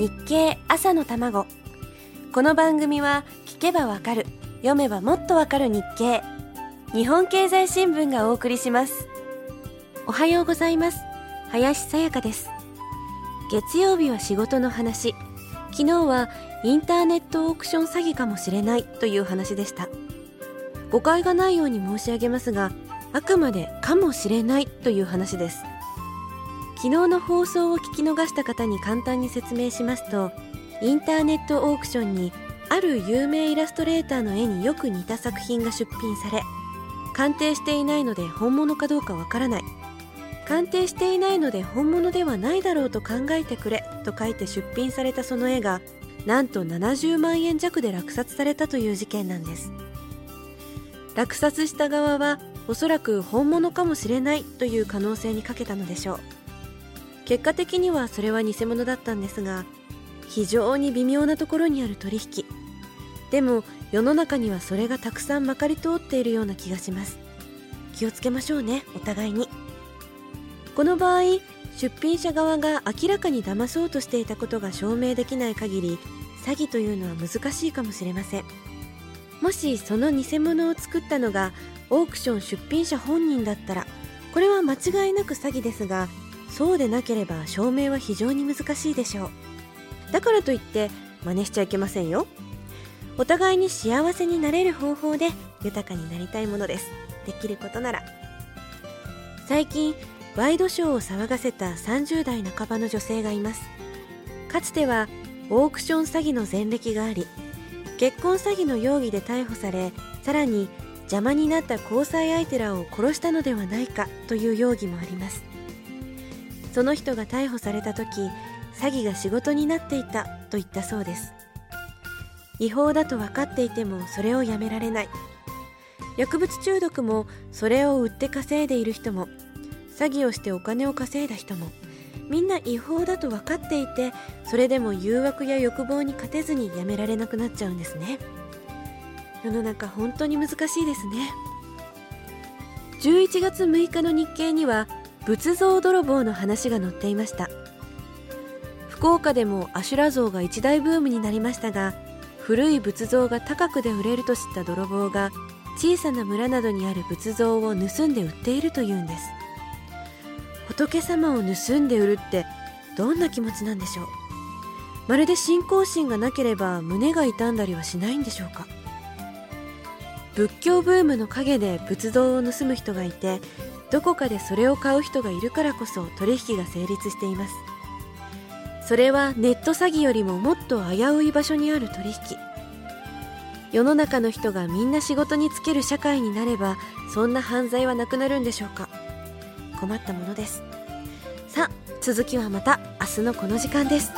日経朝の卵。この番組は聞けばわかる読めばもっとわかる日経。日本経済新聞がお送りします。おはようございます。林さやかです。月曜日は仕事の話。昨日はインターネットオークション詐欺かもしれないという話でした。誤解がないように申し上げますがあくまでかもしれないという話です。昨日の放送を聞き逃した方に簡単に説明しますとインターネットオークションにある有名イラストレーターの絵によく似た作品が出品され鑑定していないので本物かどうかわからない。鑑定していないので本物ではないだろうと考えてくれと書いて出品されたその絵がなんと70万円弱で落札されたという事件なんです。落札した側はおそらく本物かもしれないという可能性にかけたのでしょう。結果的にはそれは偽物だったんですが非常に微妙なところにある取引。でも世の中にはそれがたくさんまかり通っているような気がします。気をつけましょうねお互いに。この場合出品者側が明らかに騙そうとしていたことが証明できない限り詐欺というのは難しいかもしれません。もしその偽物を作ったのがオークション出品者本人だったらこれは間違いなく詐欺ですがそうでなければ証明は非常に難しいでしょう。だからといって真似しちゃいけませんよ。お互いに幸せになれる方法で豊かになりたいものです。できることなら。最近ワイドショーを騒がせた30代半ばの女性がいます。かつてはオークション詐欺の前歴があり結婚詐欺の容疑で逮捕されさらに邪魔になった交際相手らを殺したのではないかという容疑もあります。その人が逮捕された時詐欺が仕事になっていたと言ったそうです。違法だと分かっていてもそれをやめられない。薬物中毒もそれを売って稼いでいる人も詐欺をしてお金を稼いだ人もみんな違法だと分かっていてそれでも誘惑や欲望に勝てずにやめられなくなっちゃうんですね。世の中本当に難しいですね。11月6日の日経には仏像泥棒の話が載っていました。福岡でもアシュラ像が一大ブームになりましたが古い仏像が高くで売れると知った泥棒が小さな村などにある仏像を盗んで売っているというんです。仏様を盗んで売るってどんな気持ちなんでしょう？まるで信仰心がなければ胸が痛んだりはしないんでしょうか？仏教ブームの陰で仏像を盗む人がいてどこかでそれを買う人がいるからこそ取引が成立しています。それはネット詐欺よりももっと危うい場所にある取引。世の中の人がみんな仕事に就ける社会になればそんな犯罪はなくなるんでしょうか。困ったものです。さあ続きはまた明日のこの時間です。